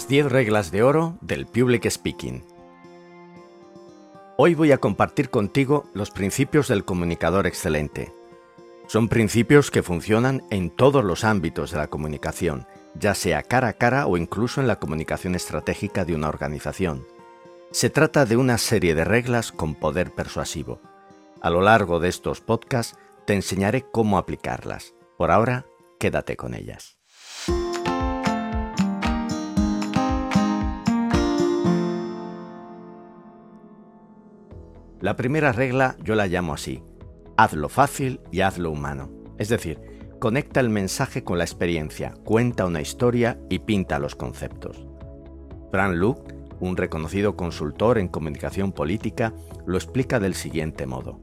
Las 10 reglas de oro del Public Speaking. Hoy voy a compartir contigo los principios del comunicador excelente. Son principios que funcionan en todos los ámbitos de la comunicación, ya sea cara a cara o incluso en la comunicación estratégica de una organización. Se trata de una serie de reglas con poder persuasivo. A lo largo de estos podcasts te enseñaré cómo aplicarlas. Por ahora, quédate con ellas. La primera regla yo la llamo así. Hazlo fácil y hazlo humano. Es decir, conecta el mensaje con la experiencia, cuenta una historia y pinta los conceptos. Fran Luke, un reconocido consultor en comunicación política, lo explica del siguiente modo.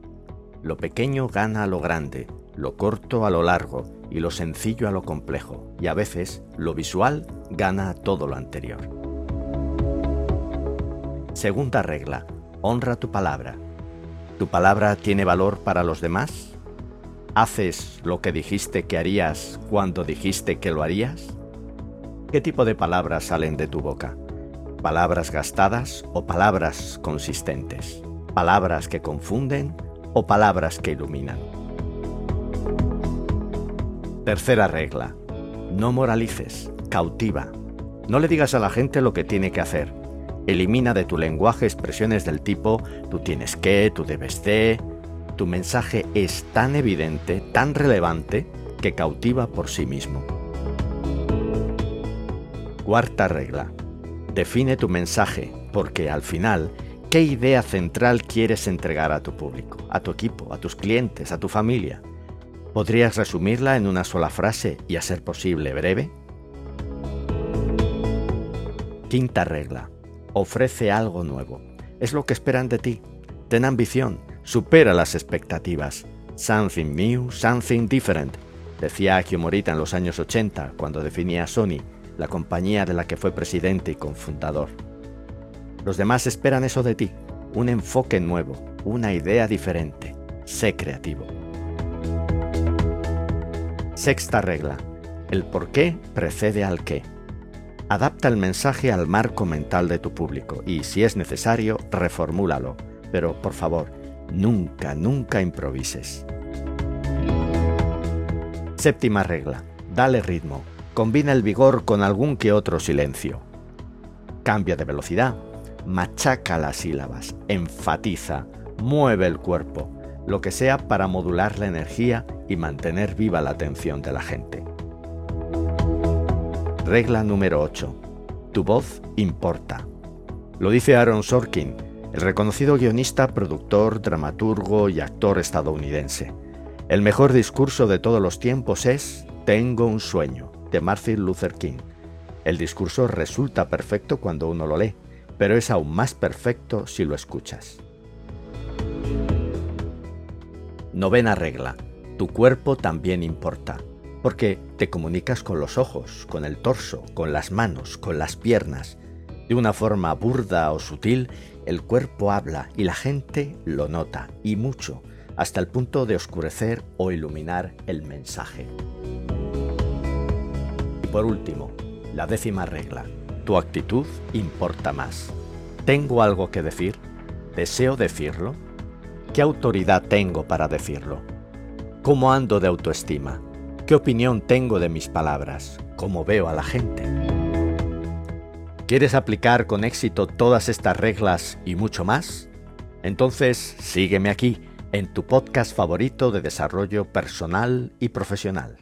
Lo pequeño gana a lo grande, lo corto a lo largo y lo sencillo a lo complejo, y a veces lo visual gana a todo lo anterior. Segunda regla, honra tu palabra. ¿Tu palabra tiene valor para los demás? ¿Haces lo que dijiste que harías cuando dijiste que lo harías? ¿Qué tipo de palabras salen de tu boca? ¿Palabras gastadas o palabras consistentes? ¿Palabras que confunden o palabras que iluminan? Tercera regla. No moralices, cautiva. No le digas a la gente lo que tiene que hacer, Elimina de tu lenguaje expresiones del tipo tú tienes que, tú debes de. Tu mensaje es tan evidente, tan relevante, que cautiva por sí mismo. Cuarta regla. Define tu mensaje, porque al final, ¿qué idea central quieres entregar a tu público, a tu equipo, a tus clientes, a tu familia? ¿Podrías resumirla en una sola frase y a ser posible breve? Quinta regla ofrece algo nuevo. Es lo que esperan de ti. Ten ambición, supera las expectativas. Something new, something different, decía Akio Morita en los años 80 cuando definía a Sony, la compañía de la que fue presidente y cofundador. Los demás esperan eso de ti, un enfoque nuevo, una idea diferente. Sé creativo. Sexta regla. El por qué precede al qué. Adapta el mensaje al marco mental de tu público y, si es necesario, reformúlalo. Pero, por favor, nunca, nunca improvises. Séptima regla. Dale ritmo. Combina el vigor con algún que otro silencio. Cambia de velocidad. Machaca las sílabas. Enfatiza. Mueve el cuerpo. Lo que sea para modular la energía y mantener viva la atención de la gente. Regla número 8. Tu voz importa. Lo dice Aaron Sorkin, el reconocido guionista, productor, dramaturgo y actor estadounidense. El mejor discurso de todos los tiempos es Tengo un sueño, de Martin Luther King. El discurso resulta perfecto cuando uno lo lee, pero es aún más perfecto si lo escuchas. Novena regla. Tu cuerpo también importa porque te comunicas con los ojos, con el torso, con las manos, con las piernas. De una forma burda o sutil, el cuerpo habla y la gente lo nota, y mucho, hasta el punto de oscurecer o iluminar el mensaje. Y por último, la décima regla. Tu actitud importa más. ¿Tengo algo que decir? ¿Deseo decirlo? ¿Qué autoridad tengo para decirlo? ¿Cómo ando de autoestima? ¿Qué opinión tengo de mis palabras? ¿Cómo veo a la gente? ¿Quieres aplicar con éxito todas estas reglas y mucho más? Entonces sígueme aquí, en tu podcast favorito de desarrollo personal y profesional.